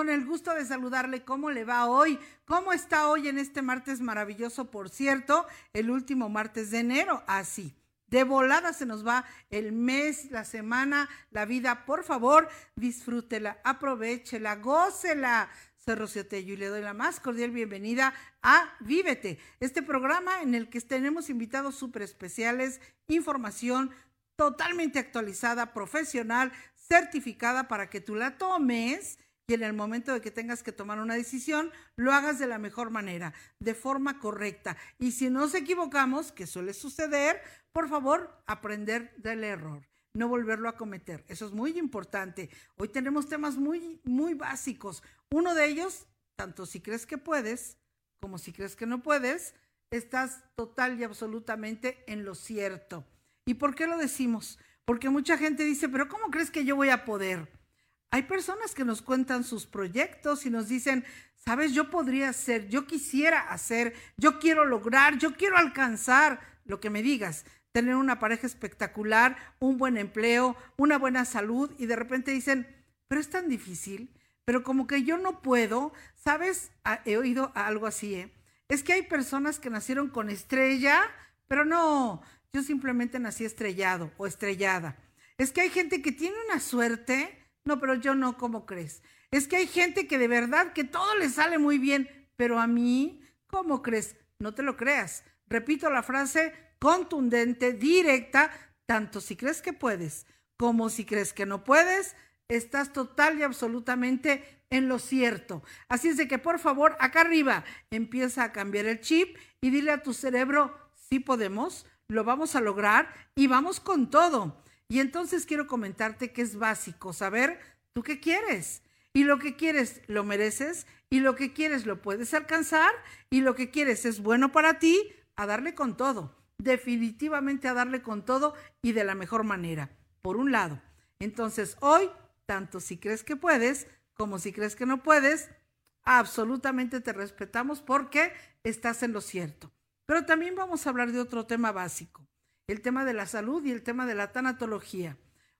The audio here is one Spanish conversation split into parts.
con el gusto de saludarle. ¿Cómo le va hoy? ¿Cómo está hoy en este martes maravilloso, por cierto? El último martes de enero. Así. De volada se nos va el mes, la semana, la vida. Por favor, disfrútela, aprovechela, gócela. Soy Rocío y le doy la más cordial bienvenida a Vívete, este programa en el que tenemos invitados súper especiales, información totalmente actualizada, profesional, certificada para que tú la tomes y en el momento de que tengas que tomar una decisión, lo hagas de la mejor manera, de forma correcta. Y si nos equivocamos, que suele suceder, por favor, aprender del error, no volverlo a cometer. Eso es muy importante. Hoy tenemos temas muy, muy básicos. Uno de ellos, tanto si crees que puedes como si crees que no puedes, estás total y absolutamente en lo cierto. ¿Y por qué lo decimos? Porque mucha gente dice, pero ¿cómo crees que yo voy a poder? Hay personas que nos cuentan sus proyectos y nos dicen, sabes, yo podría hacer, yo quisiera hacer, yo quiero lograr, yo quiero alcanzar lo que me digas, tener una pareja espectacular, un buen empleo, una buena salud y de repente dicen, pero es tan difícil, pero como que yo no puedo, ¿sabes? Ah, he oído algo así, ¿eh? Es que hay personas que nacieron con estrella, pero no, yo simplemente nací estrellado o estrellada. Es que hay gente que tiene una suerte no, pero yo no, ¿cómo crees? Es que hay gente que de verdad que todo le sale muy bien, pero a mí, ¿cómo crees? No te lo creas. Repito la frase contundente, directa, tanto si crees que puedes como si crees que no puedes, estás total y absolutamente en lo cierto. Así es de que por favor, acá arriba empieza a cambiar el chip y dile a tu cerebro, sí podemos, lo vamos a lograr y vamos con todo. Y entonces quiero comentarte que es básico saber tú qué quieres. Y lo que quieres lo mereces y lo que quieres lo puedes alcanzar y lo que quieres es bueno para ti, a darle con todo. Definitivamente a darle con todo y de la mejor manera. Por un lado. Entonces hoy, tanto si crees que puedes como si crees que no puedes, absolutamente te respetamos porque estás en lo cierto. Pero también vamos a hablar de otro tema básico el tema de la salud y el tema de la tanatología.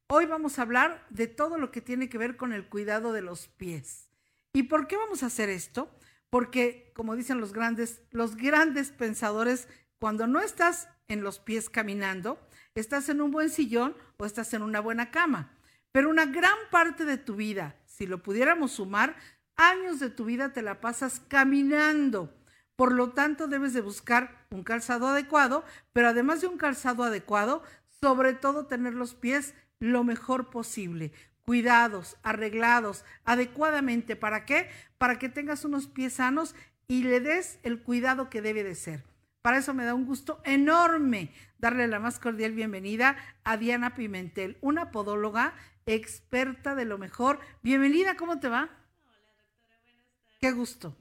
Hoy vamos a hablar de todo lo que tiene que ver con el cuidado de los pies. ¿Y por qué vamos a hacer esto? Porque, como dicen los grandes, los grandes pensadores, cuando no estás en los pies caminando, estás en un buen sillón o estás en una buena cama. Pero una gran parte de tu vida, si lo pudiéramos sumar, años de tu vida te la pasas caminando. Por lo tanto, debes de buscar un calzado adecuado, pero además de un calzado adecuado, sobre todo tener los pies lo mejor posible, cuidados, arreglados, adecuadamente. ¿Para qué? Para que tengas unos pies sanos y le des el cuidado que debe de ser. Para eso me da un gusto enorme darle la más cordial bienvenida a Diana Pimentel, una podóloga experta de lo mejor. Bienvenida, ¿cómo te va? Hola, doctora, buenas tardes. Qué gusto.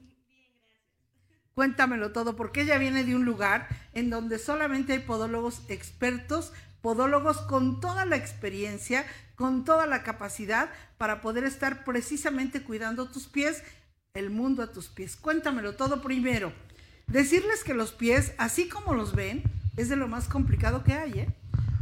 Cuéntamelo todo, porque ella viene de un lugar en donde solamente hay podólogos expertos, podólogos con toda la experiencia, con toda la capacidad para poder estar precisamente cuidando tus pies, el mundo a tus pies. Cuéntamelo todo primero. Decirles que los pies, así como los ven, es de lo más complicado que hay. ¿eh?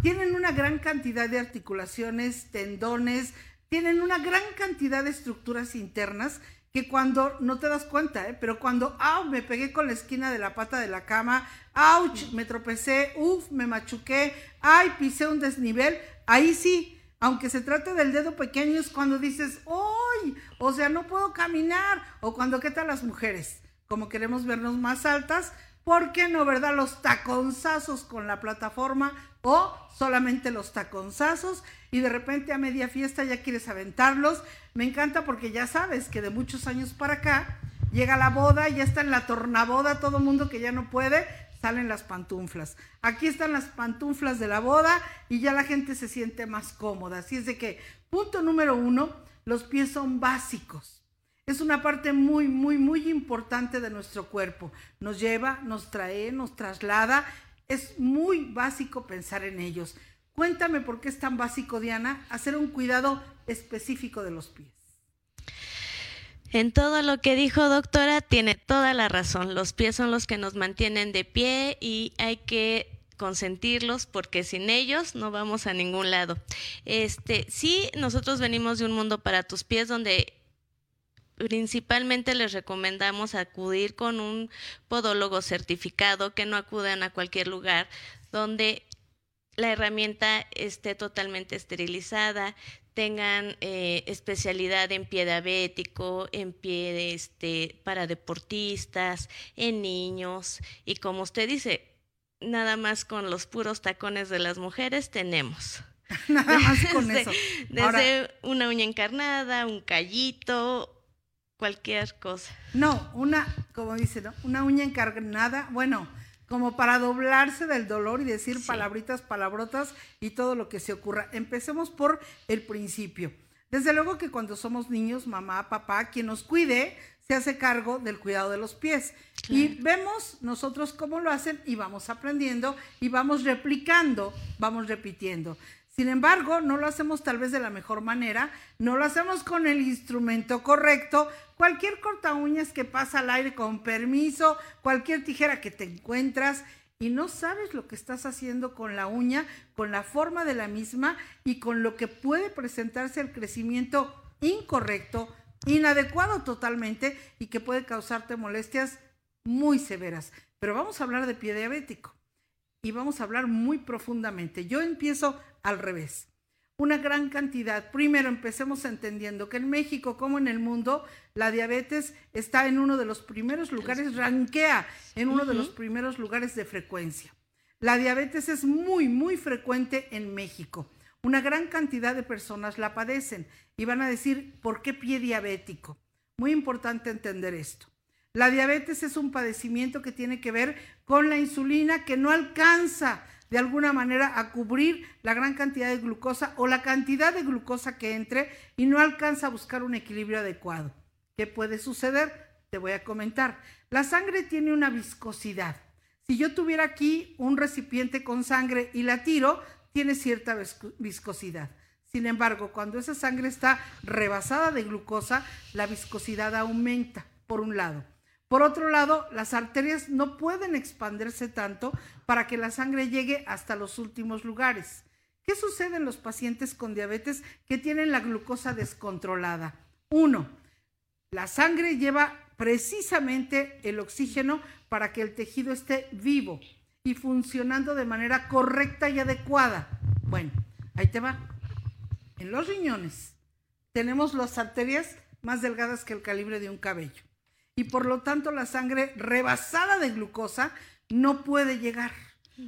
Tienen una gran cantidad de articulaciones, tendones, tienen una gran cantidad de estructuras internas que cuando, no te das cuenta, ¿eh? pero cuando, ¡au! Me pegué con la esquina de la pata de la cama, ¡auch! Me tropecé, ¡uf! Me machuqué, ¡ay! Pisé un desnivel, ahí sí, aunque se trate del dedo pequeño, es cuando dices, ¡ay! O sea, no puedo caminar, o cuando, ¿qué tal las mujeres? Como queremos vernos más altas, ¿por qué no, verdad? Los taconzazos con la plataforma o solamente los taconzazos y de repente a media fiesta ya quieres aventarlos. Me encanta porque ya sabes que de muchos años para acá llega la boda, ya está en la tornaboda, todo mundo que ya no puede, salen las pantuflas. Aquí están las pantuflas de la boda y ya la gente se siente más cómoda. Así es de que, punto número uno, los pies son básicos. Es una parte muy, muy, muy importante de nuestro cuerpo. Nos lleva, nos trae, nos traslada. Es muy básico pensar en ellos. Cuéntame por qué es tan básico, Diana, hacer un cuidado específico de los pies. En todo lo que dijo doctora tiene toda la razón. Los pies son los que nos mantienen de pie y hay que consentirlos porque sin ellos no vamos a ningún lado. Este, sí, nosotros venimos de un mundo para tus pies donde principalmente les recomendamos acudir con un podólogo certificado, que no acudan a cualquier lugar donde la herramienta esté totalmente esterilizada, tengan eh, especialidad en pie diabético, en pie de este, para deportistas, en niños y como usted dice, nada más con los puros tacones de las mujeres tenemos. nada más con eso. Desde una uña encarnada, un callito, cualquier cosa. No, una, como dice, ¿no? Una uña encarnada, bueno, como para doblarse del dolor y decir palabritas, palabrotas y todo lo que se ocurra. Empecemos por el principio. Desde luego que cuando somos niños, mamá, papá, quien nos cuide, se hace cargo del cuidado de los pies. Y vemos nosotros cómo lo hacen y vamos aprendiendo y vamos replicando, vamos repitiendo. Sin embargo, no lo hacemos tal vez de la mejor manera, no lo hacemos con el instrumento correcto. Cualquier corta uñas que pasa al aire con permiso, cualquier tijera que te encuentras y no sabes lo que estás haciendo con la uña, con la forma de la misma y con lo que puede presentarse el crecimiento incorrecto, inadecuado totalmente y que puede causarte molestias muy severas. Pero vamos a hablar de pie diabético y vamos a hablar muy profundamente. Yo empiezo al revés. Una gran cantidad. Primero empecemos entendiendo que en México como en el mundo la diabetes está en uno de los primeros lugares, ranquea en uno de los primeros lugares de frecuencia. La diabetes es muy, muy frecuente en México. Una gran cantidad de personas la padecen y van a decir, ¿por qué pie diabético? Muy importante entender esto. La diabetes es un padecimiento que tiene que ver con la insulina que no alcanza de alguna manera a cubrir la gran cantidad de glucosa o la cantidad de glucosa que entre y no alcanza a buscar un equilibrio adecuado. ¿Qué puede suceder? Te voy a comentar. La sangre tiene una viscosidad. Si yo tuviera aquí un recipiente con sangre y la tiro, tiene cierta viscosidad. Sin embargo, cuando esa sangre está rebasada de glucosa, la viscosidad aumenta, por un lado. Por otro lado, las arterias no pueden expandirse tanto para que la sangre llegue hasta los últimos lugares. ¿Qué sucede en los pacientes con diabetes que tienen la glucosa descontrolada? Uno, la sangre lleva precisamente el oxígeno para que el tejido esté vivo y funcionando de manera correcta y adecuada. Bueno, ahí te va. En los riñones tenemos las arterias más delgadas que el calibre de un cabello y por lo tanto la sangre rebasada de glucosa no puede llegar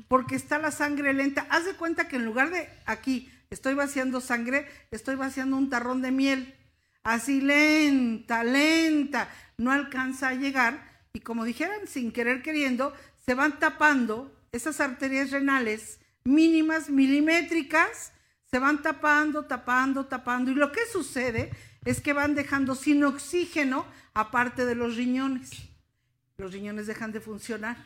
porque está la sangre lenta. Haz de cuenta que en lugar de aquí estoy vaciando sangre, estoy vaciando un tarrón de miel. Así lenta, lenta, no alcanza a llegar y como dijeran, sin querer queriendo, se van tapando esas arterias renales mínimas, milimétricas, se van tapando, tapando, tapando. Y lo que sucede es que van dejando sin oxígeno aparte de los riñones. Los riñones dejan de funcionar.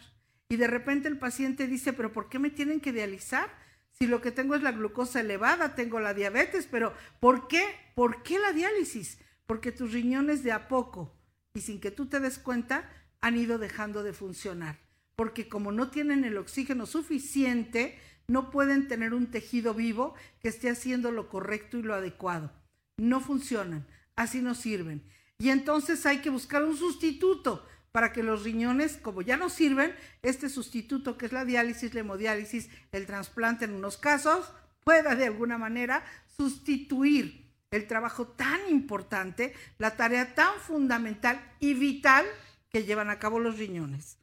Y de repente el paciente dice, pero ¿por qué me tienen que dializar? Si lo que tengo es la glucosa elevada, tengo la diabetes, pero ¿por qué? ¿Por qué la diálisis? Porque tus riñones de a poco y sin que tú te des cuenta han ido dejando de funcionar. Porque como no tienen el oxígeno suficiente, no pueden tener un tejido vivo que esté haciendo lo correcto y lo adecuado. No funcionan, así no sirven. Y entonces hay que buscar un sustituto para que los riñones, como ya no sirven, este sustituto que es la diálisis, la hemodiálisis, el trasplante en unos casos, pueda de alguna manera sustituir el trabajo tan importante, la tarea tan fundamental y vital que llevan a cabo los riñones.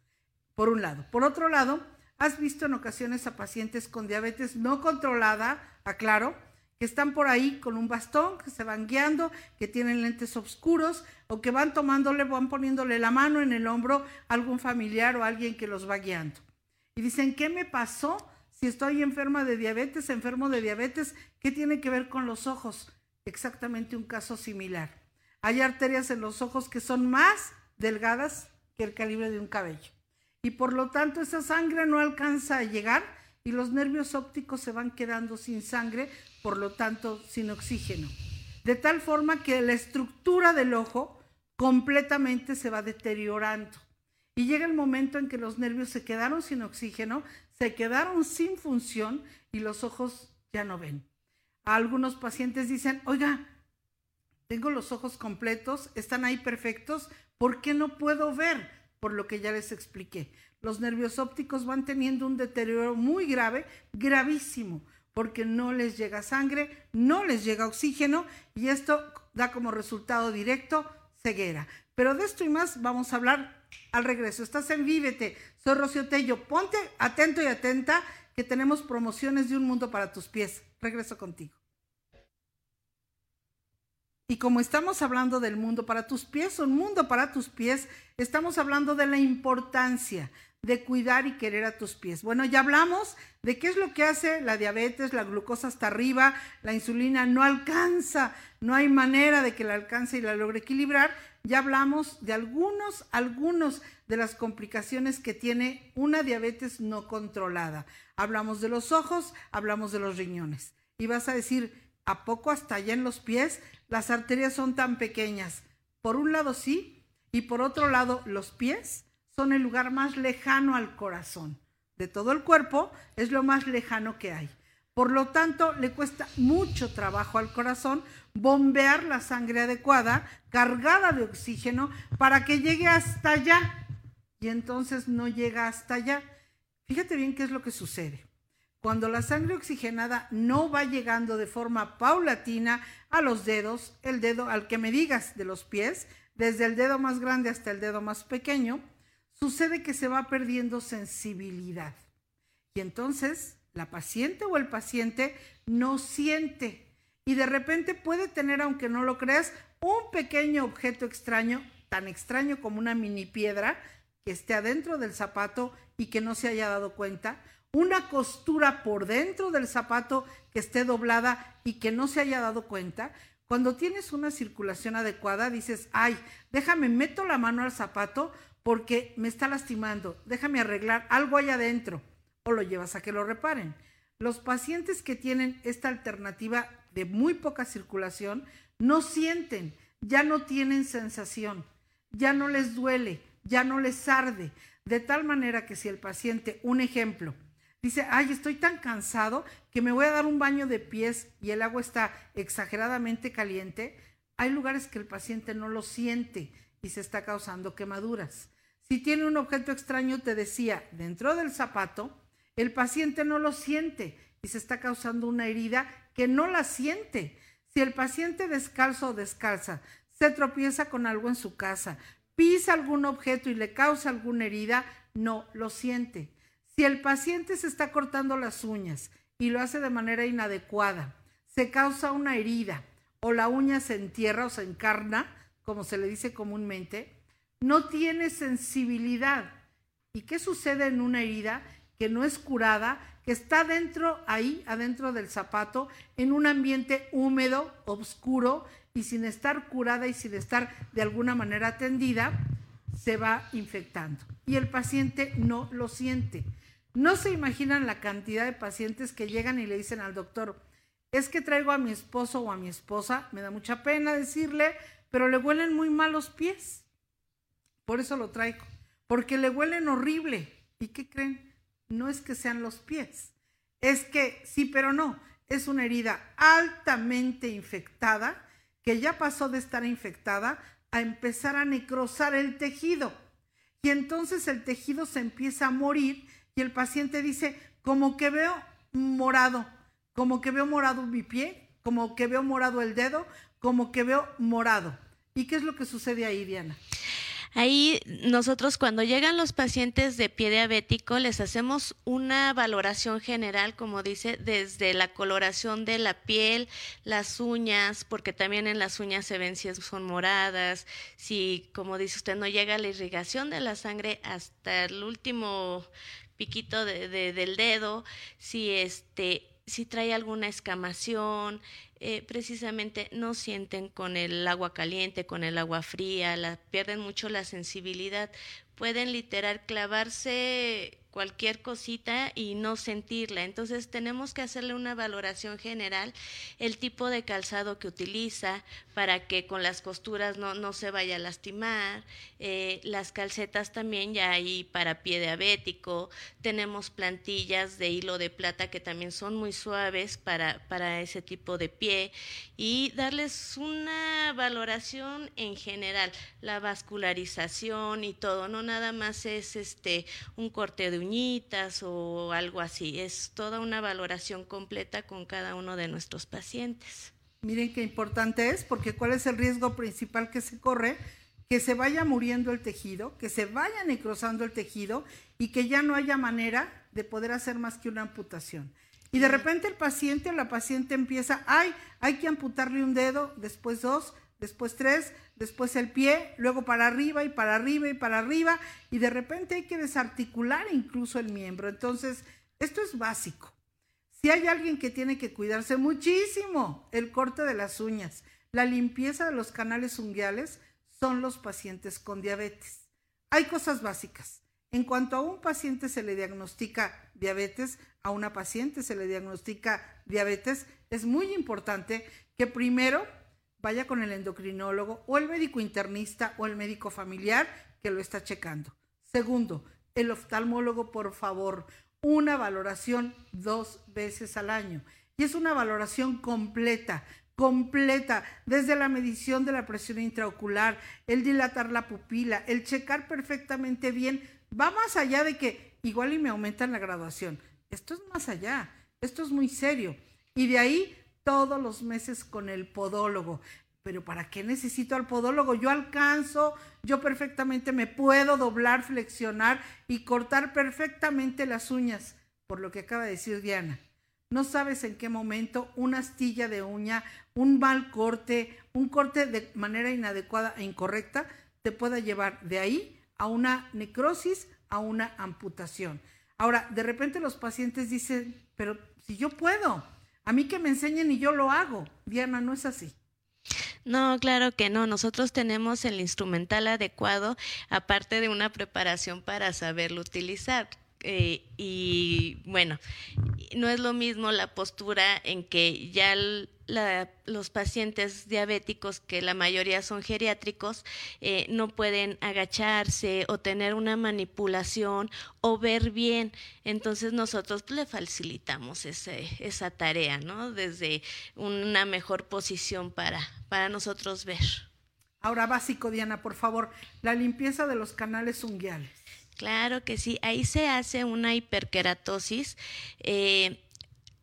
Por un lado. Por otro lado, has visto en ocasiones a pacientes con diabetes no controlada, aclaro, que están por ahí con un bastón, que se van guiando, que tienen lentes oscuros o que van tomándole, van poniéndole la mano en el hombro a algún familiar o alguien que los va guiando. Y dicen, ¿qué me pasó? Si estoy enferma de diabetes, enfermo de diabetes, ¿qué tiene que ver con los ojos? Exactamente un caso similar. Hay arterias en los ojos que son más delgadas que el calibre de un cabello. Y por lo tanto esa sangre no alcanza a llegar y los nervios ópticos se van quedando sin sangre, por lo tanto sin oxígeno. De tal forma que la estructura del ojo completamente se va deteriorando. Y llega el momento en que los nervios se quedaron sin oxígeno, se quedaron sin función y los ojos ya no ven. algunos pacientes dicen, oiga, tengo los ojos completos, están ahí perfectos, ¿por qué no puedo ver? Por lo que ya les expliqué. Los nervios ópticos van teniendo un deterioro muy grave, gravísimo, porque no les llega sangre, no les llega oxígeno y esto da como resultado directo ceguera. Pero de esto y más vamos a hablar al regreso. Estás en Vívete. Soy Rocío Tello. Ponte atento y atenta que tenemos promociones de un mundo para tus pies. Regreso contigo. Y como estamos hablando del mundo para tus pies, un mundo para tus pies, estamos hablando de la importancia de cuidar y querer a tus pies. Bueno, ya hablamos de qué es lo que hace la diabetes, la glucosa hasta arriba, la insulina no alcanza, no hay manera de que la alcance y la logre equilibrar. Ya hablamos de algunos, algunos de las complicaciones que tiene una diabetes no controlada. Hablamos de los ojos, hablamos de los riñones. Y vas a decir, ¿a poco hasta allá en los pies las arterias son tan pequeñas? Por un lado sí, y por otro lado los pies son el lugar más lejano al corazón. De todo el cuerpo es lo más lejano que hay. Por lo tanto, le cuesta mucho trabajo al corazón bombear la sangre adecuada, cargada de oxígeno, para que llegue hasta allá. Y entonces no llega hasta allá. Fíjate bien qué es lo que sucede. Cuando la sangre oxigenada no va llegando de forma paulatina a los dedos, el dedo al que me digas de los pies, desde el dedo más grande hasta el dedo más pequeño, sucede que se va perdiendo sensibilidad. Y entonces la paciente o el paciente no siente y de repente puede tener, aunque no lo creas, un pequeño objeto extraño, tan extraño como una mini piedra, que esté adentro del zapato y que no se haya dado cuenta, una costura por dentro del zapato que esté doblada y que no se haya dado cuenta. Cuando tienes una circulación adecuada, dices, ay, déjame, meto la mano al zapato porque me está lastimando, déjame arreglar algo allá adentro o lo llevas a que lo reparen. Los pacientes que tienen esta alternativa de muy poca circulación no sienten, ya no tienen sensación, ya no les duele, ya no les arde, de tal manera que si el paciente, un ejemplo, dice, ay, estoy tan cansado que me voy a dar un baño de pies y el agua está exageradamente caliente, hay lugares que el paciente no lo siente y se está causando quemaduras. Si tiene un objeto extraño, te decía, dentro del zapato, el paciente no lo siente y se está causando una herida que no la siente. Si el paciente descalzo o descalza se tropieza con algo en su casa, pisa algún objeto y le causa alguna herida, no lo siente. Si el paciente se está cortando las uñas y lo hace de manera inadecuada, se causa una herida o la uña se entierra o se encarna, como se le dice comúnmente, no tiene sensibilidad. ¿Y qué sucede en una herida que no es curada, que está dentro, ahí, adentro del zapato, en un ambiente húmedo, oscuro y sin estar curada y sin estar de alguna manera atendida, se va infectando. Y el paciente no lo siente. No se imaginan la cantidad de pacientes que llegan y le dicen al doctor, es que traigo a mi esposo o a mi esposa, me da mucha pena decirle, pero le huelen muy mal los pies. Por eso lo traigo, porque le huelen horrible. ¿Y qué creen? No es que sean los pies, es que sí, pero no, es una herida altamente infectada que ya pasó de estar infectada a empezar a necrosar el tejido. Y entonces el tejido se empieza a morir y el paciente dice, como que veo morado, como que veo morado mi pie, como que veo morado el dedo, como que veo morado. ¿Y qué es lo que sucede ahí, Diana? Ahí nosotros cuando llegan los pacientes de pie diabético les hacemos una valoración general, como dice, desde la coloración de la piel, las uñas, porque también en las uñas se ven si son moradas, si, como dice usted, no llega la irrigación de la sangre hasta el último piquito del dedo, si este si trae alguna escamación, eh, precisamente no sienten con el agua caliente, con el agua fría, la, pierden mucho la sensibilidad. Pueden literal clavarse cualquier cosita y no sentirla. Entonces tenemos que hacerle una valoración general, el tipo de calzado que utiliza para que con las costuras no, no se vaya a lastimar, eh, las calcetas también ya hay para pie diabético, tenemos plantillas de hilo de plata que también son muy suaves para, para ese tipo de pie. Y darles una valoración en general, la vascularización y todo, no nada más es este un corte de uñitas o algo así. Es toda una valoración completa con cada uno de nuestros pacientes. Miren qué importante es, porque ¿cuál es el riesgo principal que se corre? Que se vaya muriendo el tejido, que se vaya necrosando el tejido y que ya no haya manera de poder hacer más que una amputación. Y de repente el paciente o la paciente empieza, ay, hay que amputarle un dedo, después dos, después tres, después el pie, luego para arriba y para arriba y para arriba, y de repente hay que desarticular incluso el miembro. Entonces, esto es básico. Si hay alguien que tiene que cuidarse muchísimo, el corte de las uñas, la limpieza de los canales unguiales, son los pacientes con diabetes. Hay cosas básicas. En cuanto a un paciente se le diagnostica diabetes, a una paciente se le diagnostica diabetes, es muy importante que primero vaya con el endocrinólogo o el médico internista o el médico familiar que lo está checando. Segundo, el oftalmólogo, por favor, una valoración dos veces al año. Y es una valoración completa, completa, desde la medición de la presión intraocular, el dilatar la pupila, el checar perfectamente bien. Va más allá de que igual y me aumentan la graduación. Esto es más allá, esto es muy serio. Y de ahí todos los meses con el podólogo. Pero ¿para qué necesito al podólogo? Yo alcanzo, yo perfectamente me puedo doblar, flexionar y cortar perfectamente las uñas, por lo que acaba de decir Diana. No sabes en qué momento una astilla de uña, un mal corte, un corte de manera inadecuada e incorrecta te pueda llevar de ahí a una necrosis, a una amputación. Ahora, de repente los pacientes dicen, pero si yo puedo, a mí que me enseñen y yo lo hago. Diana, no es así. No, claro que no. Nosotros tenemos el instrumental adecuado, aparte de una preparación para saberlo utilizar. Eh, y bueno, no es lo mismo la postura en que ya los pacientes diabéticos, que la mayoría son geriátricos, eh, no pueden agacharse o tener una manipulación o ver bien. Entonces nosotros le facilitamos esa tarea, ¿no? Desde una mejor posición para, para nosotros ver. Ahora básico, Diana, por favor, la limpieza de los canales unguiales. Claro que sí, ahí se hace una hiperkeratosis. Eh,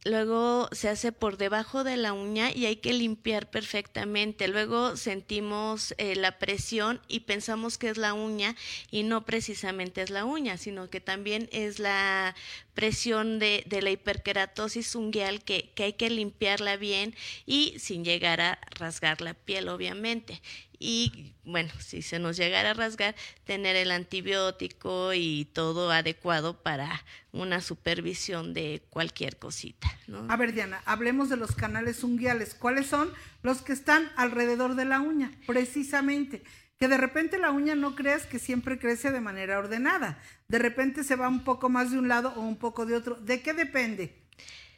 luego se hace por debajo de la uña y hay que limpiar perfectamente. Luego sentimos eh, la presión y pensamos que es la uña y no precisamente es la uña, sino que también es la presión de, de la hiperkeratosis unguial que, que hay que limpiarla bien y sin llegar a rasgar la piel, obviamente y bueno, si se nos llegara a rasgar, tener el antibiótico y todo adecuado para una supervisión de cualquier cosita. A ver, Diana, hablemos de los canales unguiales. ¿Cuáles son los que están alrededor de la uña? Precisamente. Que de repente la uña no creas que siempre crece de manera ordenada. De repente se va un poco más de un lado o un poco de otro. ¿De qué depende?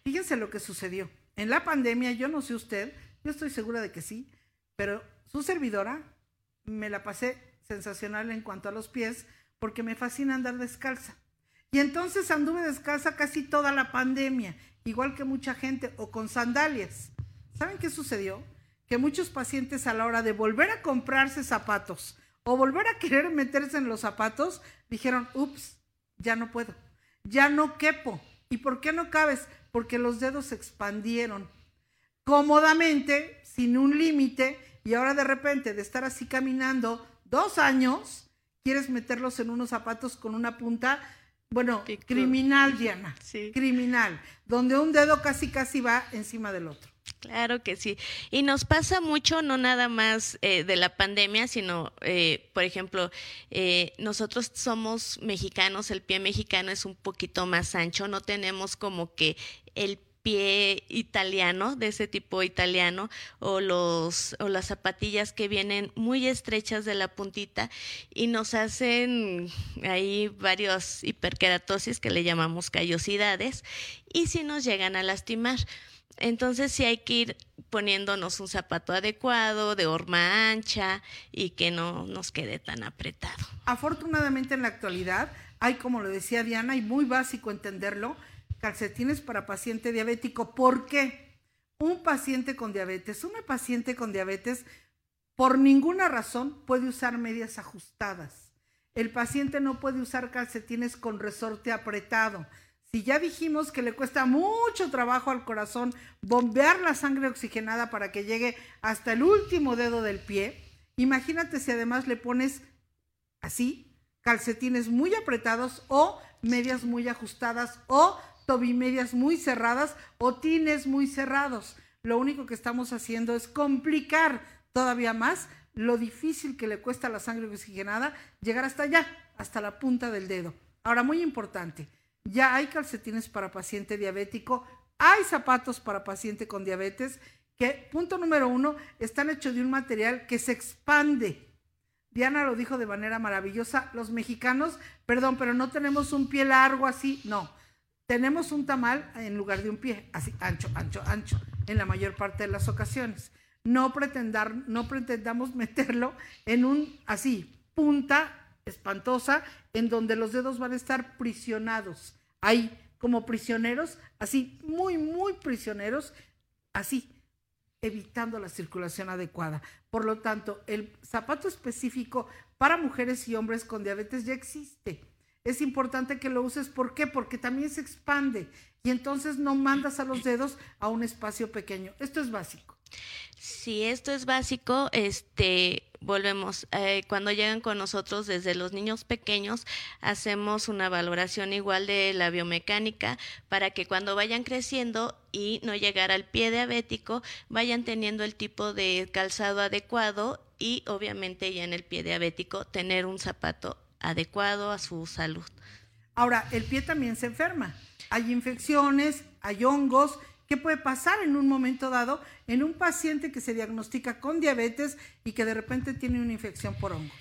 Fíjense lo que sucedió. En la pandemia, yo no sé usted, yo estoy segura de que sí, pero su servidora me la pasé sensacional en cuanto a los pies porque me fascina andar descalza. Y entonces anduve descalza casi toda la pandemia, igual que mucha gente, o con sandalias. ¿Saben qué sucedió? Que muchos pacientes a la hora de volver a comprarse zapatos o volver a querer meterse en los zapatos, dijeron, ups, ya no puedo, ya no quepo. ¿Y por qué no cabes? Porque los dedos se expandieron cómodamente, sin un límite, y ahora de repente de estar así caminando dos años, quieres meterlos en unos zapatos con una punta, bueno, criminal, Diana, sí. criminal, donde un dedo casi casi va encima del otro. Claro que sí. Y nos pasa mucho, no nada más eh, de la pandemia, sino, eh, por ejemplo, eh, nosotros somos mexicanos, el pie mexicano es un poquito más ancho, no tenemos como que el pie italiano, de ese tipo italiano, o, los, o las zapatillas que vienen muy estrechas de la puntita y nos hacen ahí varios hiperkeratosis que le llamamos callosidades y si nos llegan a lastimar. Entonces sí hay que ir poniéndonos un zapato adecuado, de horma ancha y que no nos quede tan apretado. Afortunadamente en la actualidad hay, como lo decía Diana, y muy básico entenderlo, calcetines para paciente diabético. ¿Por qué? Un paciente con diabetes, una paciente con diabetes, por ninguna razón puede usar medias ajustadas. El paciente no puede usar calcetines con resorte apretado. Si ya dijimos que le cuesta mucho trabajo al corazón bombear la sangre oxigenada para que llegue hasta el último dedo del pie, imagínate si además le pones así, calcetines muy apretados o medias muy ajustadas o tobimedias muy cerradas o tines muy cerrados. Lo único que estamos haciendo es complicar todavía más lo difícil que le cuesta a la sangre oxigenada llegar hasta allá, hasta la punta del dedo. Ahora, muy importante, ya hay calcetines para paciente diabético, hay zapatos para paciente con diabetes, que, punto número uno, están hechos de un material que se expande. Diana lo dijo de manera maravillosa, los mexicanos, perdón, pero no tenemos un pie largo así, no, tenemos un tamal en lugar de un pie, así ancho, ancho, ancho, en la mayor parte de las ocasiones. No, pretendar, no pretendamos meterlo en un así, punta espantosa, en donde los dedos van a estar prisionados. Ahí, como prisioneros, así, muy, muy prisioneros, así, evitando la circulación adecuada. Por lo tanto, el zapato específico para mujeres y hombres con diabetes ya existe es importante que lo uses. ¿Por qué? Porque también se expande y entonces no mandas a los dedos a un espacio pequeño. Esto es básico. Si esto es básico, este, volvemos, eh, cuando llegan con nosotros desde los niños pequeños, hacemos una valoración igual de la biomecánica para que cuando vayan creciendo y no llegar al pie diabético, vayan teniendo el tipo de calzado adecuado y obviamente ya en el pie diabético tener un zapato adecuado a su salud. Ahora, el pie también se enferma. Hay infecciones, hay hongos. ¿Qué puede pasar en un momento dado en un paciente que se diagnostica con diabetes y que de repente tiene una infección por hongos?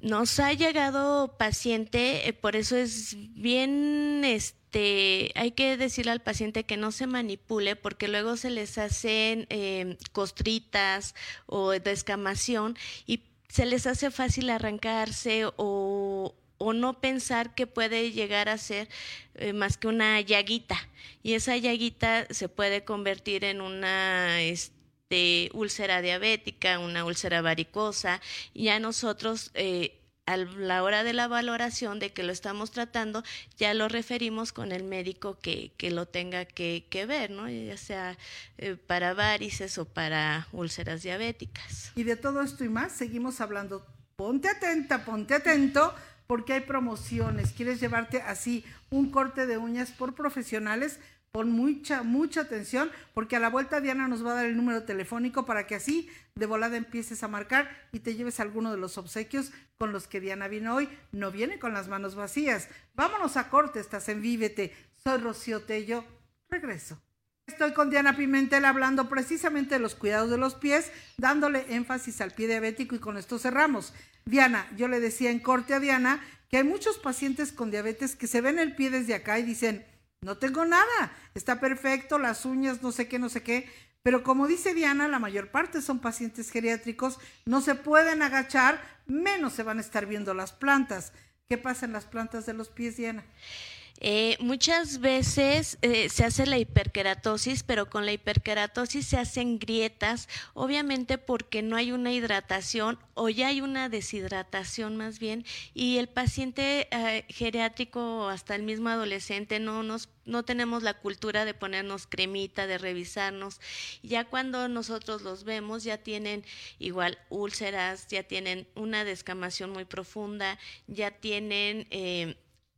Nos ha llegado paciente, eh, por eso es bien, este, hay que decirle al paciente que no se manipule porque luego se les hacen eh, costritas o descamación y se les hace fácil arrancarse o, no pensar que puede llegar a ser eh, más que una llaguita. Y esa llaguita se puede convertir en una este, úlcera diabética, una úlcera varicosa. Y ya nosotros eh, a la hora de la valoración de que lo estamos tratando, ya lo referimos con el médico que, que lo tenga que, que, ver, ¿no? ya sea eh, para varices o para úlceras diabéticas. Y de todo esto y más, seguimos hablando. Ponte atenta, ponte atento, porque hay promociones. ¿Quieres llevarte así un corte de uñas por profesionales? Pon mucha, mucha atención, porque a la vuelta Diana nos va a dar el número telefónico para que así de volada empieces a marcar y te lleves alguno de los obsequios con los que Diana vino hoy. No viene con las manos vacías. Vámonos a corte, estás en Vívete. Soy Rocío Tello. Regreso. Estoy con Diana Pimentel hablando precisamente de los cuidados de los pies, dándole énfasis al pie diabético y con esto cerramos. Diana, yo le decía en corte a Diana que hay muchos pacientes con diabetes que se ven el pie desde acá y dicen, no tengo nada, está perfecto, las uñas, no sé qué, no sé qué. Pero como dice Diana, la mayor parte son pacientes geriátricos, no se pueden agachar, menos se van a estar viendo las plantas. ¿Qué pasa en las plantas de los pies, Diana? Eh, muchas veces eh, se hace la hiperkeratosis, pero con la hiperkeratosis se hacen grietas, obviamente porque no hay una hidratación o ya hay una deshidratación más bien, y el paciente eh, geriátrico hasta el mismo adolescente no nos no tenemos la cultura de ponernos cremita, de revisarnos. Ya cuando nosotros los vemos, ya tienen igual úlceras, ya tienen una descamación muy profunda, ya tienen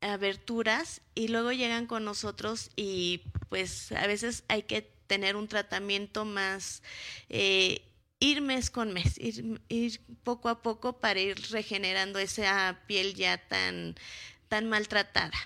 aberturas y luego llegan con nosotros y pues a veces hay que tener un tratamiento más, eh, ir mes con mes, ir, ir, poco a poco para ir regenerando esa piel ya tan, tan maltratada.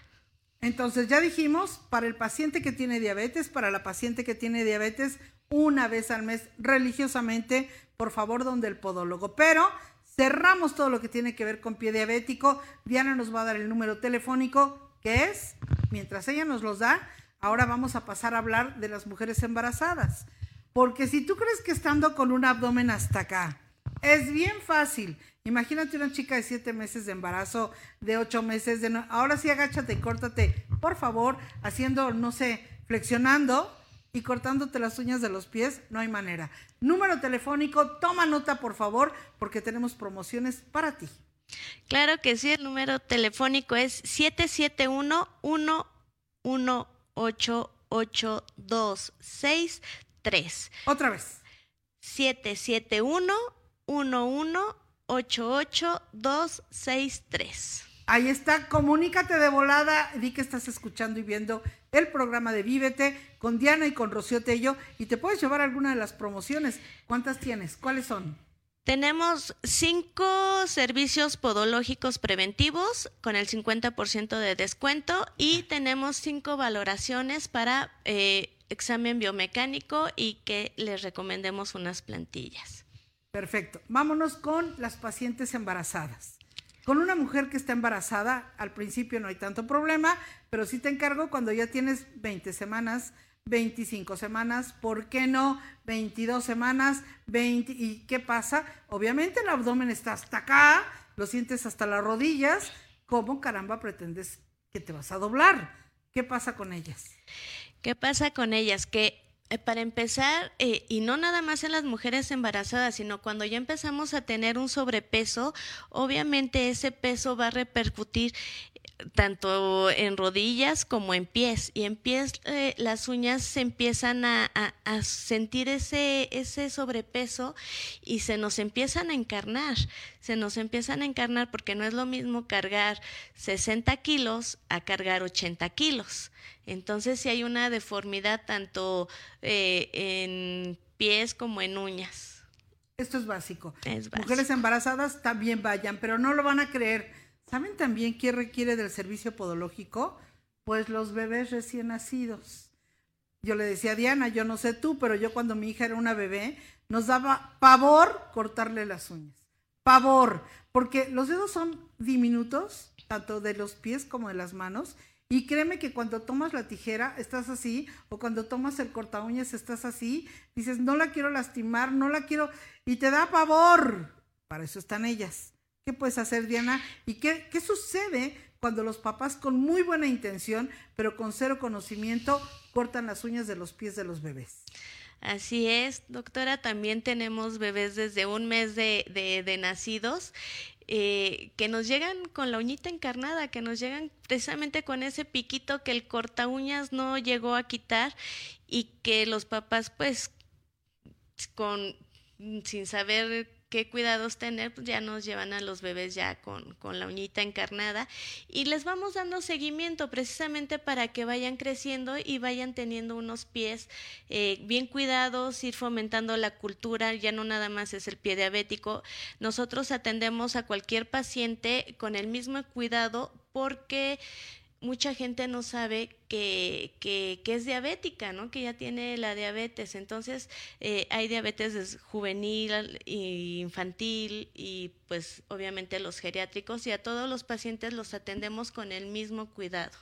Entonces ya dijimos, para el paciente que tiene diabetes, para la paciente que tiene diabetes, una vez al mes religiosamente, por favor, donde el podólogo. Pero cerramos todo lo que tiene que ver con pie diabético. Diana nos va a dar el número telefónico, que es, mientras ella nos los da, ahora vamos a pasar a hablar de las mujeres embarazadas. Porque si tú crees que estando con un abdomen hasta acá, es bien fácil. Imagínate una chica de siete meses de embarazo, de ocho meses de... No... Ahora sí, agáchate y córtate, por favor, haciendo, no sé, flexionando y cortándote las uñas de los pies, no hay manera. Número telefónico, toma nota, por favor, porque tenemos promociones para ti. Claro que sí, el número telefónico es 771 1188263 Otra vez. 771 1188263 Ahí está, comunícate de volada, di que estás escuchando y viendo el programa de Vívete con Diana y con Rocío Tello y te puedes llevar alguna de las promociones. ¿Cuántas tienes? ¿Cuáles son? Tenemos cinco servicios podológicos preventivos con el 50% de descuento y tenemos cinco valoraciones para eh, examen biomecánico y que les recomendemos unas plantillas. Perfecto. Vámonos con las pacientes embarazadas. Con una mujer que está embarazada, al principio no hay tanto problema, pero sí te encargo cuando ya tienes 20 semanas, 25 semanas, ¿por qué no 22 semanas, 20? ¿Y qué pasa? Obviamente el abdomen está hasta acá, lo sientes hasta las rodillas. ¿Cómo caramba pretendes que te vas a doblar? ¿Qué pasa con ellas? ¿Qué pasa con ellas? Que para empezar, eh, y no nada más en las mujeres embarazadas, sino cuando ya empezamos a tener un sobrepeso, obviamente ese peso va a repercutir tanto en rodillas como en pies. Y en pies eh, las uñas se empiezan a, sentir ese, ese sobrepeso y se nos empiezan a encarnar. Se nos empiezan a encarnar porque no es lo mismo cargar 60 kilos a cargar 80 kilos. Entonces si hay una deformidad tanto eh, en pies como en uñas. Esto es básico. es básico. Mujeres embarazadas también vayan, pero no lo van a creer ¿Saben también qué requiere del servicio podológico? Pues los bebés recién nacidos. Yo le decía a Diana, yo no sé tú, pero yo cuando mi hija era una bebé, nos daba pavor cortarle las uñas. Pavor, porque los dedos son diminutos, tanto de los pies como de las manos, y créeme que cuando tomas la tijera estás así, o cuando tomas el corta uñas estás así, dices, no la quiero lastimar, no la quiero, y te da pavor. Para eso están ellas. ¿Qué puedes hacer, Diana? ¿Y qué, qué sucede cuando los papás con muy buena intención, pero con cero conocimiento, cortan las uñas de los pies de los bebés? Así es, doctora. También tenemos bebés desde un mes de, de, nacidos eh, que nos llegan con la uñita encarnada, que nos llegan precisamente con ese piquito que el corta uñas no llegó a quitar y que los papás pues con sin saber qué cuidados tener, pues ya nos llevan a los bebés ya con, con la uñita encarnada y les vamos dando seguimiento precisamente para que vayan creciendo y vayan teniendo unos pies eh, bien cuidados, ir fomentando la cultura, ya no nada más es el pie diabético. Nosotros atendemos a cualquier paciente con el mismo cuidado porque mucha gente no sabe que, que, es diabética, ¿no? Que ya tiene la diabetes. Entonces, eh, hay diabetes juvenil e infantil y pues obviamente los geriátricos y a todos los pacientes los atendemos con el mismo cuidado.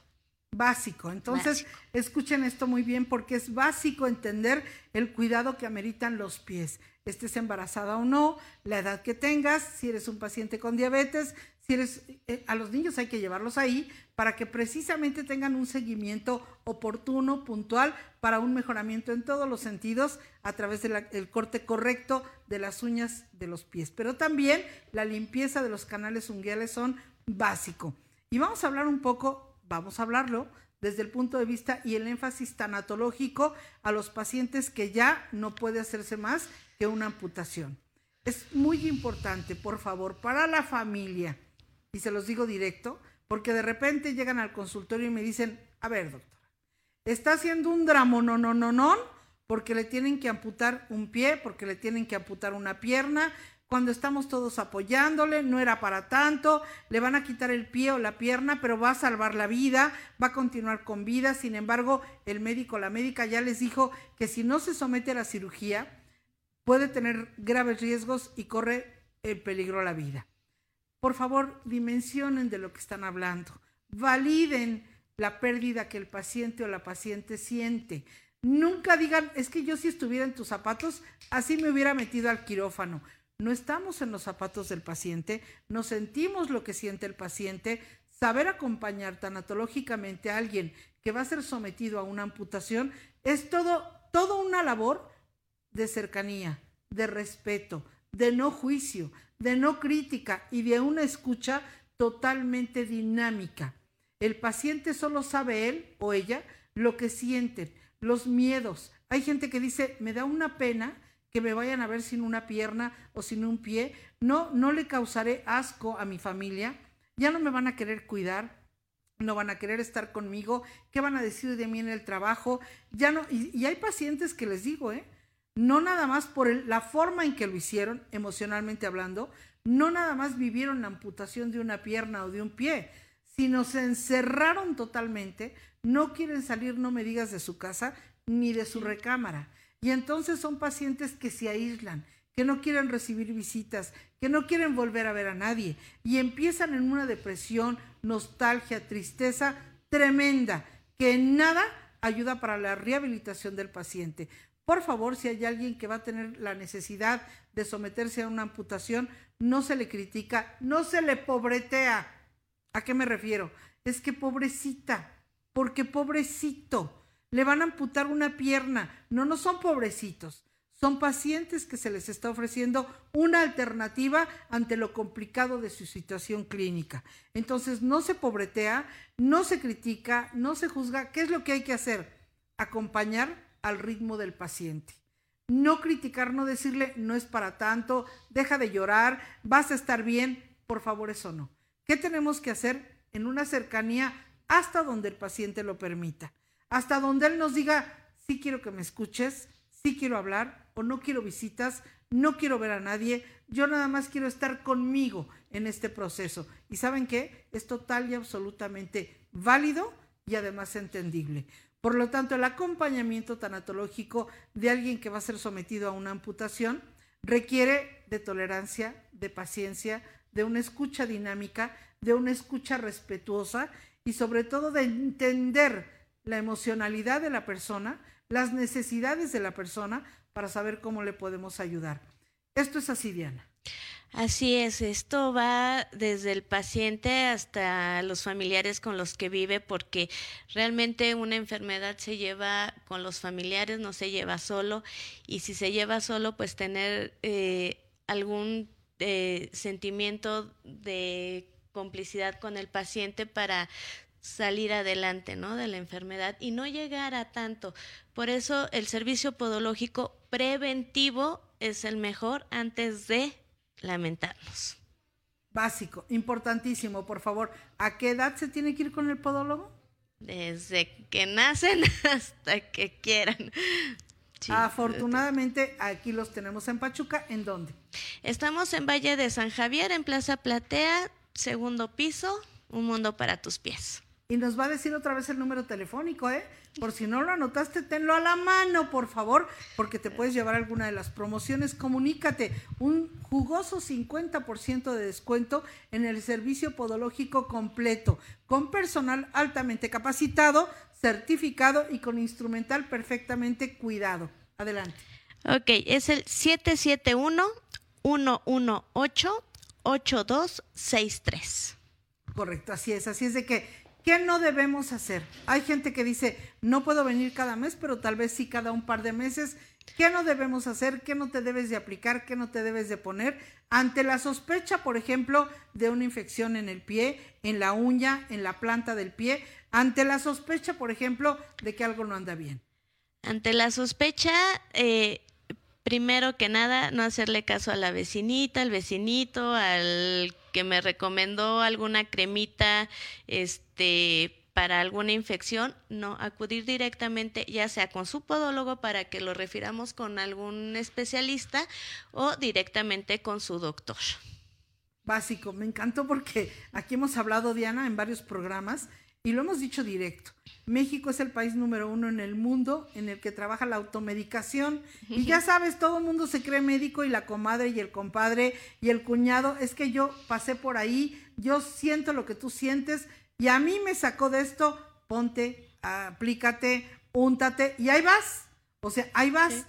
Básico. Entonces, escuchen esto muy bien porque es básico entender el cuidado que ameritan los pies. Estés embarazada o no, la edad que tengas, si eres un paciente con diabetes, eh, a los niños hay que llevarlos ahí para que precisamente tengan un seguimiento oportuno, puntual, para un mejoramiento en todos los sentidos a través del corte correcto de las uñas de los pies. Pero también la limpieza de los canales unguiales son básico. Y vamos a hablar un poco, vamos a hablarlo desde el punto de vista y el énfasis tanatológico a los pacientes que ya no puede hacerse más que una amputación. Es muy importante, por favor, para la familia y se los digo directo, porque de repente llegan al consultorio y me dicen, a ver, doctora, está haciendo un drama, no, no, no, no, porque le tienen que amputar un pie, porque le tienen que amputar una pierna, cuando estamos todos apoyándole, no era para tanto, le van a quitar el pie o la pierna, pero va a salvar la vida, va a continuar con vida. Sin embargo, el médico, la médica ya les dijo que si no se somete a la cirugía, puede tener graves riesgos y corre el peligro a la vida. Por favor, dimensionen de lo que están hablando, validen la pérdida que el paciente o la paciente siente. Nunca digan, es que yo si estuviera en tus zapatos, así me hubiera metido al quirófano no estamos en los zapatos del paciente, no sentimos lo que siente el paciente, saber acompañar tanatológicamente a alguien que va a ser sometido a una amputación es todo, todo una labor de cercanía, de respeto, de no juicio, de no crítica y de una escucha totalmente dinámica. El paciente solo sabe él o ella lo que sienten, los miedos. Hay gente que dice, me da una pena que me vayan a ver sin una pierna o sin un pie, no, no le causaré asco a mi familia, ya no me van a querer cuidar, no van a querer estar conmigo, qué van a decir de mí en el trabajo, ya no, y, hay pacientes que les digo, ¿eh? No nada más por la forma en que lo hicieron, emocionalmente hablando, no nada más vivieron la amputación de una pierna o de un pie, sino se encerraron totalmente, no quieren salir, no me digas, de su casa ni de su recámara. Y entonces son pacientes que se aíslan, que no quieren recibir visitas, que no quieren volver a ver a nadie y empiezan en una depresión, nostalgia, tristeza tremenda, que nada ayuda para la rehabilitación del paciente. Por favor, si hay alguien que va a tener la necesidad de someterse a una amputación, no se le critica, no se le pobretea. ¿A qué me refiero? Es que pobrecita, porque pobrecito le van a amputar una pierna. No, no son pobrecitos. Son pacientes que se les está ofreciendo una alternativa ante lo complicado de su situación clínica. Entonces no se pobretea, no se critica, no se juzga. ¿Qué es lo que hay que hacer? Acompañar al ritmo del paciente. No criticar, no decirle, no es para tanto, deja de llorar, vas a estar bien. Por favor, eso no. ¿Qué tenemos que hacer? En una cercanía hasta donde el paciente lo permita hasta donde Él nos diga, sí quiero que me escuches, sí quiero hablar o no quiero visitas, no quiero ver a nadie, yo nada más quiero estar conmigo en este proceso. Y saben qué? Es total y absolutamente válido y además entendible. Por lo tanto, el acompañamiento tanatológico de alguien que va a ser sometido a una amputación requiere de tolerancia, de paciencia, de una escucha dinámica, de una escucha respetuosa y sobre todo de entender la emocionalidad de la persona, las necesidades de la persona para saber cómo le podemos ayudar. Esto es así, Diana. Así es, esto va desde el paciente hasta los familiares con los que vive, porque realmente una enfermedad se lleva con los familiares, no se lleva solo, y si se lleva solo, pues tener eh, algún eh, sentimiento de complicidad con el paciente para salir adelante, ¿no? De la enfermedad y no llegar a tanto. Por eso el servicio podológico preventivo es el mejor antes de lamentarnos. Básico, importantísimo, por favor. ¿A qué edad se tiene que ir con el podólogo? Desde que nacen hasta que quieran. Afortunadamente aquí los tenemos en Pachuca. ¿En dónde? Estamos en Valle de San Javier, en Plaza Platea, segundo piso, un mundo para tus pies. Y nos va a decir otra vez el número telefónico, ¿eh? Por si no lo anotaste, tenlo a la mano, por favor, porque te puedes llevar alguna de las promociones. Comunícate, un jugoso 50% de descuento en el servicio podológico completo, con personal altamente capacitado, certificado y con instrumental perfectamente cuidado. Adelante. Ok, es el 771-118-8263. Correcto, así es, así es de que ¿Qué no debemos hacer? Hay gente que dice, no puedo venir cada mes, pero tal vez sí cada un par de meses. ¿Qué no debemos hacer? ¿Qué no te debes de aplicar? ¿Qué no te debes de poner? Ante la sospecha, por ejemplo, de una infección en el pie, en la uña, en la planta del pie, ante la sospecha, por ejemplo, de que algo no anda bien. Ante la sospecha, eh, primero que nada, no hacerle caso a la vecinita, al vecinito, al que me recomendó alguna cremita, este, para alguna infección, no acudir directamente ya sea con su podólogo para que lo refiramos con algún especialista o directamente con su doctor. Básico, me encantó porque aquí hemos hablado, Diana, en varios programas y lo hemos dicho directo. México es el país número uno en el mundo en el que trabaja la automedicación. Y ya sabes, todo el mundo se cree médico y la comadre y el compadre y el cuñado. Es que yo pasé por ahí, yo siento lo que tú sientes y a mí me sacó de esto, ponte, aplícate, úntate y ahí vas. O sea, ahí vas.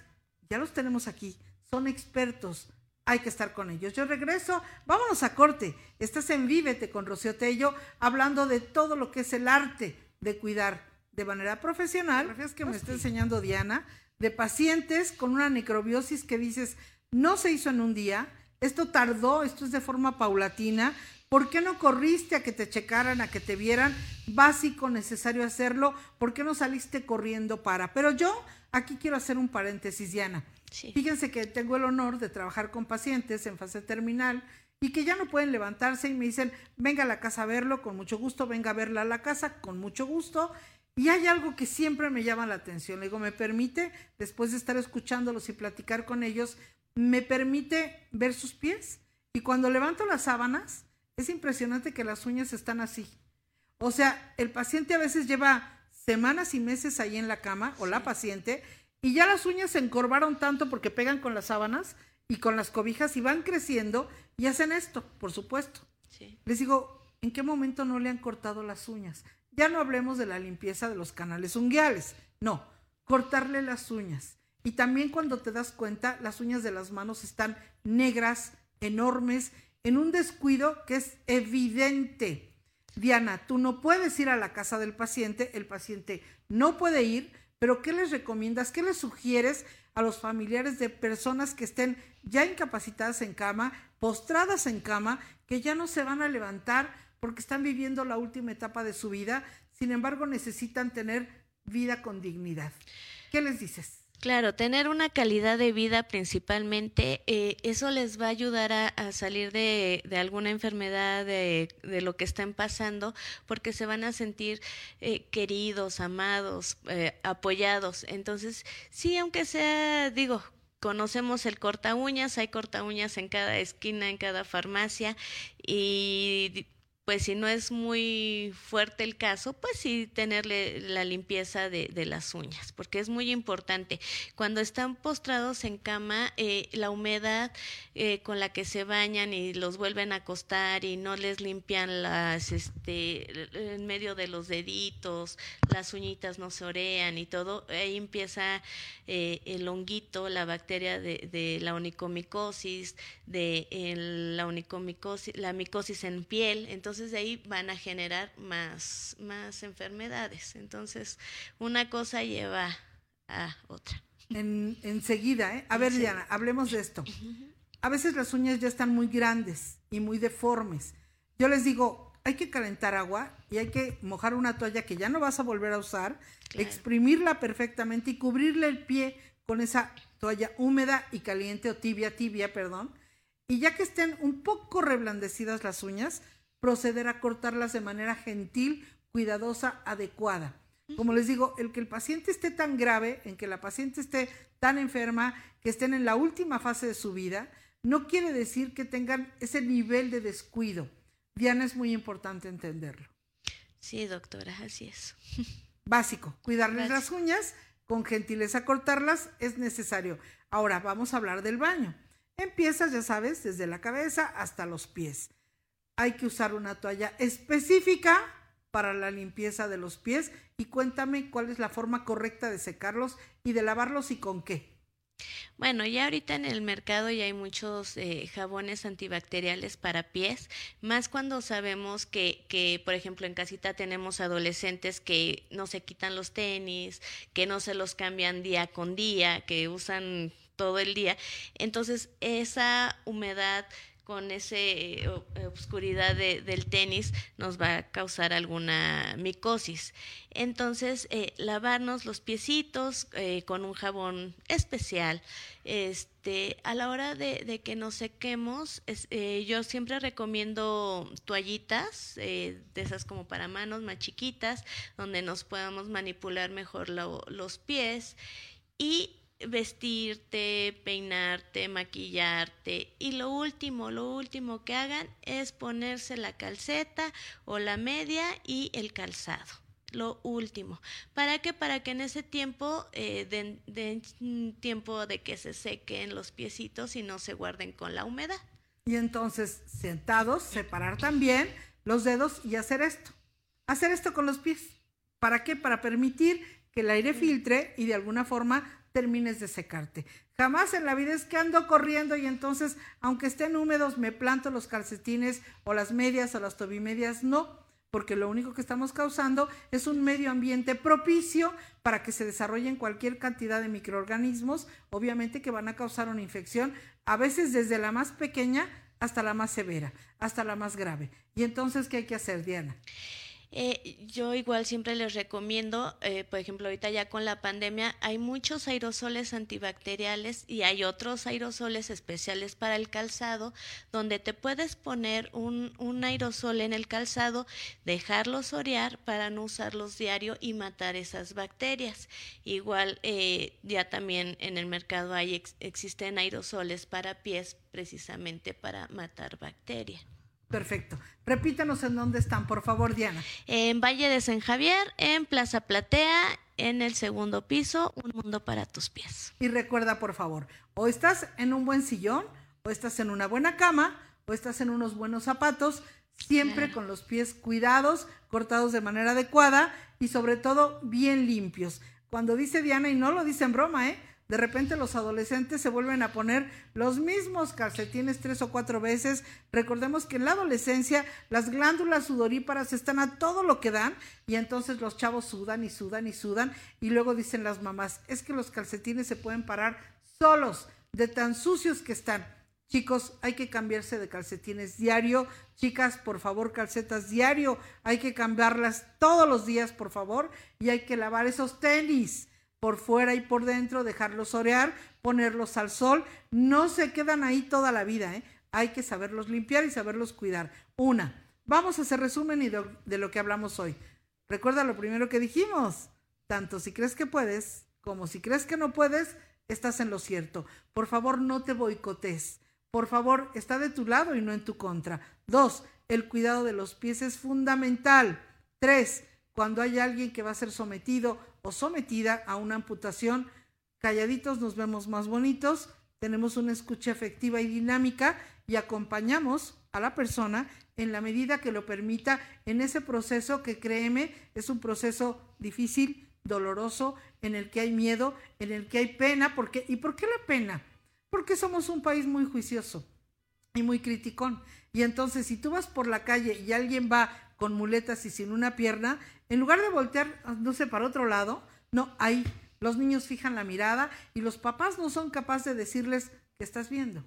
Ya los tenemos aquí. Son expertos. Hay que estar con ellos. Yo regreso. Vámonos a corte. Estás en Vívete con Rocío Tello hablando de todo lo que es el arte de cuidar de manera profesional, es que me está enseñando Diana, de pacientes con una necrobiosis que dices, no se hizo en un día, esto tardó, esto es de forma paulatina, ¿por qué no corriste a que te checaran, a que te vieran? Básico, necesario hacerlo, ¿por qué no saliste corriendo para? Pero yo aquí quiero hacer un paréntesis, Diana. Fíjense que tengo el honor de trabajar con pacientes en fase terminal y que ya no pueden levantarse y me dicen, venga a la casa a verlo, con mucho gusto, venga a verla a la casa, con mucho gusto. Y hay algo que siempre me llama la atención. Le digo, me permite, después de estar escuchándolos y platicar con ellos, me permite ver sus pies. Y cuando levanto las sábanas, es impresionante que las uñas están así. O sea, el paciente a veces lleva semanas y meses ahí en la cama, o la paciente, y ya las uñas se encorvaron tanto porque pegan con las sábanas y con las cobijas y van creciendo y hacen esto, por supuesto. Les digo, ¿en qué momento no le han cortado las uñas? Ya no hablemos de la limpieza de los canales unguiales, no, cortarle las uñas. Y también cuando te das cuenta, las uñas de las manos están negras, enormes, en un descuido que es evidente. Diana, tú no puedes ir a la casa del paciente, el paciente no puede ir, pero ¿qué les recomiendas? ¿Qué les sugieres a los familiares de personas que estén ya incapacitadas en cama, postradas en cama, que ya no se van a levantar porque están viviendo la última etapa de su vida, sin embargo necesitan tener vida con dignidad. ¿Qué les dices? Claro, tener una calidad de vida principalmente, eh, eso les va a ayudar a, salir de, alguna enfermedad, de, lo que están pasando, porque se van a sentir eh, queridos, amados, eh, apoyados. Entonces, sí, aunque sea, digo, conocemos el corta uñas, hay corta uñas en cada esquina, en cada farmacia, y pues si no es muy fuerte el caso, pues sí tenerle la limpieza de, las uñas, porque es muy importante. Cuando están postrados en cama, eh, la humedad eh, con la que se bañan y los vuelven a acostar y no les limpian las, este, en medio de los deditos, las uñitas no se orean y todo, ahí empieza eh, el honguito, la bacteria de, de la onicomicosis, de la onicomicosis, la micosis en piel, entonces entonces de ahí van a generar más, más enfermedades. Entonces, una cosa lleva a otra. En, enseguida, ¿eh? A ver, Diana, hablemos de esto. A veces las uñas ya están muy grandes y muy deformes. Yo les digo, hay que calentar agua y hay que mojar una toalla que ya no vas a volver a usar, exprimirla perfectamente y cubrirle el pie con esa toalla húmeda y caliente o tibia, tibia, perdón. Y ya que estén un poco reblandecidas las uñas, proceder a cortarlas de manera gentil, cuidadosa, adecuada. Como les digo, el que el paciente esté tan grave, en que la paciente esté tan enferma, que estén en la última fase de su vida, no quiere decir que tengan ese nivel de descuido. Diana, es muy importante entenderlo. Sí, doctora, así es. Básico, cuidarles las uñas, con gentileza cortarlas es necesario. Ahora vamos a hablar del baño. Empiezas, ya sabes, desde la cabeza hasta los pies hay que usar una toalla específica para la limpieza de los pies y cuéntame cuál es la forma correcta de secarlos y de lavarlos y con qué. Bueno, ya ahorita en el mercado ya hay muchos eh, jabones antibacteriales para pies, más cuando sabemos que, que, por ejemplo, en casita tenemos adolescentes que no se quitan los tenis, que no se los cambian día con día, que usan todo el día. Entonces, esa humedad con esa eh, oscuridad del tenis nos va a causar alguna micosis. Entonces, eh, lavarnos los piecitos eh, con un jabón especial. Este, a la hora de, que nos sequemos, yo siempre recomiendo toallitas, de esas como para manos más chiquitas, donde nos podamos manipular mejor los pies. Y vestirte, peinarte, maquillarte y lo último, lo último que hagan es ponerse la calceta o la media y el calzado. Lo último. ¿Para qué? Para que en ese tiempo eh, den, tiempo de que se sequen los piecitos y no se guarden con la humedad. Y entonces, sentados, separar también los dedos y hacer esto. Hacer esto con los pies. ¿Para qué? Para permitir que el aire filtre y de alguna forma termines de secarte. Jamás en la vida es que ando corriendo y entonces, aunque estén húmedos, me planto los calcetines o las medias o las tobimedias. No, porque lo único que estamos causando es un medio ambiente propicio para que se desarrollen cualquier cantidad de microorganismos, obviamente que van a causar una infección, a veces desde la más pequeña hasta la más severa, hasta la más grave. Y entonces, ¿qué hay que hacer, Diana? Eh, yo igual siempre les recomiendo, eh, por ejemplo, ahorita ya con la pandemia hay muchos aerosoles antibacteriales y hay otros aerosoles especiales para el calzado, donde te puedes poner un, un aerosol en el calzado, dejarlos orear para no usarlos diario y matar esas bacterias. Igual eh, ya también en el mercado hay existen aerosoles para pies precisamente para matar bacterias. Perfecto. Repítanos en dónde están, por favor, Diana. En Valle de San Javier, en Plaza Platea, en el segundo piso, un mundo para tus pies. Y recuerda, por favor, o estás en un buen sillón, o estás en una buena cama, o estás en unos buenos zapatos, siempre con los pies cuidados, cortados de manera adecuada y sobre todo bien limpios. Cuando dice Diana, y no lo dice en broma, ¿eh? De repente los adolescentes se vuelven a poner los mismos calcetines tres o cuatro veces. Recordemos que en la adolescencia las glándulas sudoríparas están a todo lo que dan y entonces los chavos sudan y sudan y sudan y luego dicen las mamás, es que los calcetines se pueden parar solos de tan sucios que están. Chicos, hay que cambiarse de calcetines diario. Chicas, por favor, calcetas diario. Hay que cambiarlas todos los días, por favor. Y hay que lavar esos tenis por fuera y por dentro, dejarlos orear, ponerlos al sol. No se quedan ahí toda la vida, ¿eh? Hay que saberlos limpiar y saberlos cuidar. Una, vamos a hacer resumen de, de lo que hablamos hoy. Recuerda lo primero que dijimos. Tanto si crees que puedes como si crees que no puedes, estás en lo cierto. Por favor, no te boicotes. Por favor, está de tu lado y no en tu contra. Dos, el cuidado de los pies es fundamental. Tres, cuando hay alguien que va a ser sometido o sometida a una amputación, calladitos nos vemos más bonitos, tenemos una escucha efectiva y dinámica y acompañamos a la persona en la medida que lo permita en ese proceso que créeme es un proceso difícil, doloroso, en el que hay miedo, en el que hay pena, porque ¿y por qué la pena? Porque somos un país muy juicioso y muy criticón. Y entonces si tú vas por la calle y alguien va con muletas y sin una pierna, en lugar de voltear, no sé, para otro lado, no, ahí los niños fijan la mirada y los papás no son capaces de decirles, ¿qué estás viendo?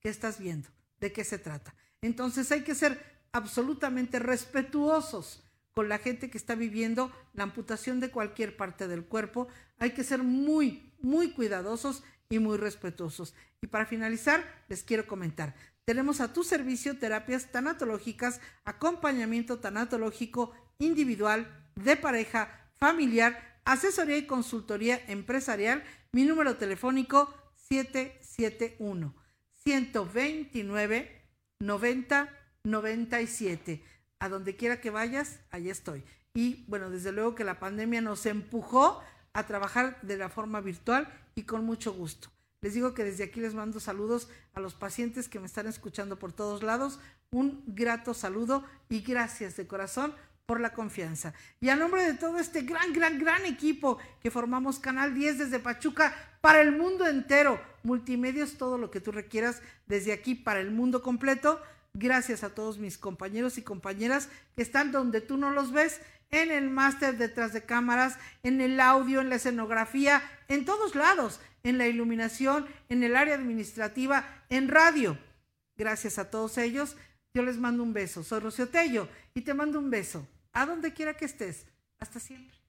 ¿Qué estás viendo? ¿De qué se trata? Entonces hay que ser absolutamente respetuosos con la gente que está viviendo la amputación de cualquier parte del cuerpo. Hay que ser muy, muy cuidadosos y muy respetuosos. Y para finalizar, les quiero comentar, tenemos a tu servicio terapias tanatológicas, acompañamiento tanatológico individual, de pareja, familiar, asesoría y consultoría empresarial. Mi número telefónico 771 129 90 97. A donde quiera que vayas, ahí estoy. Y bueno, desde luego que la pandemia nos empujó a trabajar de la forma virtual y con mucho gusto. Les digo que desde aquí les mando saludos a los pacientes que me están escuchando por todos lados. Un grato saludo y gracias de corazón por la confianza. Y a nombre de todo este gran, gran, gran equipo que formamos Canal 10 desde Pachuca para el mundo entero, multimedios, todo lo que tú requieras desde aquí para el mundo completo. Gracias a todos mis compañeros y compañeras que están donde tú no los ves, en el máster detrás de cámaras, en el audio, en la escenografía, en todos lados en la iluminación, en el área administrativa, en radio. Gracias a todos ellos. Yo les mando un beso. Soy Rocío Tello y te mando un beso. A donde quiera que estés. Hasta siempre.